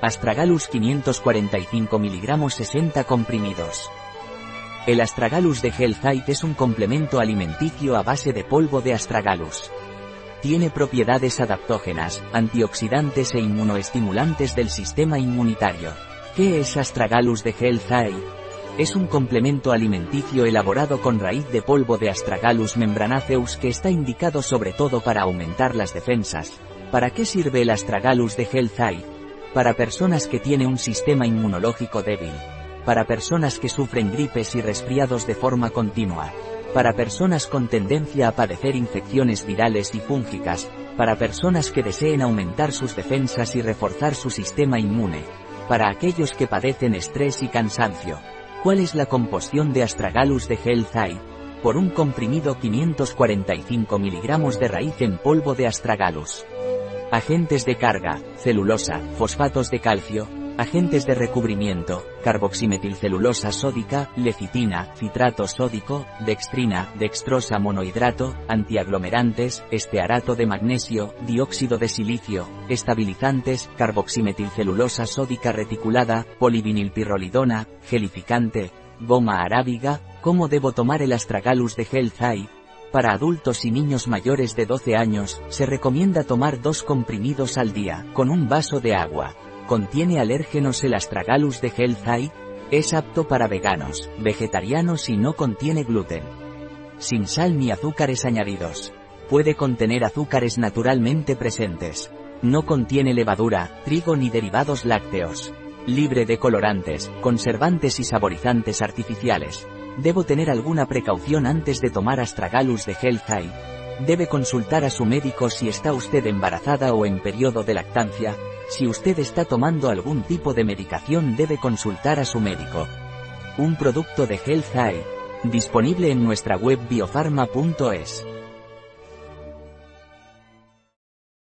Astragalus 545 mg 60 comprimidos. El Astragalus de Healthite es un complemento alimenticio a base de polvo de Astragalus. Tiene propiedades adaptógenas, antioxidantes e inmunoestimulantes del sistema inmunitario. ¿Qué es Astragalus de Healthite? Es un complemento alimenticio elaborado con raíz de polvo de Astragalus membranaceus que está indicado sobre todo para aumentar las defensas. ¿Para qué sirve el Astragalus de Healthite? Para personas que tienen un sistema inmunológico débil. Para personas que sufren gripes y resfriados de forma continua. Para personas con tendencia a padecer infecciones virales y fúngicas. Para personas que deseen aumentar sus defensas y reforzar su sistema inmune. Para aquellos que padecen estrés y cansancio. ¿Cuál es la composición de Astragalus de Health Por un comprimido 545 mg de raíz en polvo de Astragalus. Agentes de carga, celulosa, fosfatos de calcio, agentes de recubrimiento, carboximetilcelulosa sódica, lecitina, citrato sódico, dextrina, dextrosa monohidrato, antiaglomerantes, estearato de magnesio, dióxido de silicio, estabilizantes, carboximetilcelulosa sódica reticulada, polivinilpirrolidona, gelificante, goma arábiga, ¿cómo debo tomar el astragalus de Health para adultos y niños mayores de 12 años, se recomienda tomar dos comprimidos al día, con un vaso de agua. ¿Contiene alérgenos el astragalus de Health Es apto para veganos, vegetarianos y no contiene gluten. Sin sal ni azúcares añadidos. Puede contener azúcares naturalmente presentes. No contiene levadura, trigo ni derivados lácteos. Libre de colorantes, conservantes y saborizantes artificiales. ¿Debo tener alguna precaución antes de tomar Astragalus de Health Debe consultar a su médico si está usted embarazada o en periodo de lactancia. Si usted está tomando algún tipo de medicación debe consultar a su médico. Un producto de Health Disponible en nuestra web biofarma.es.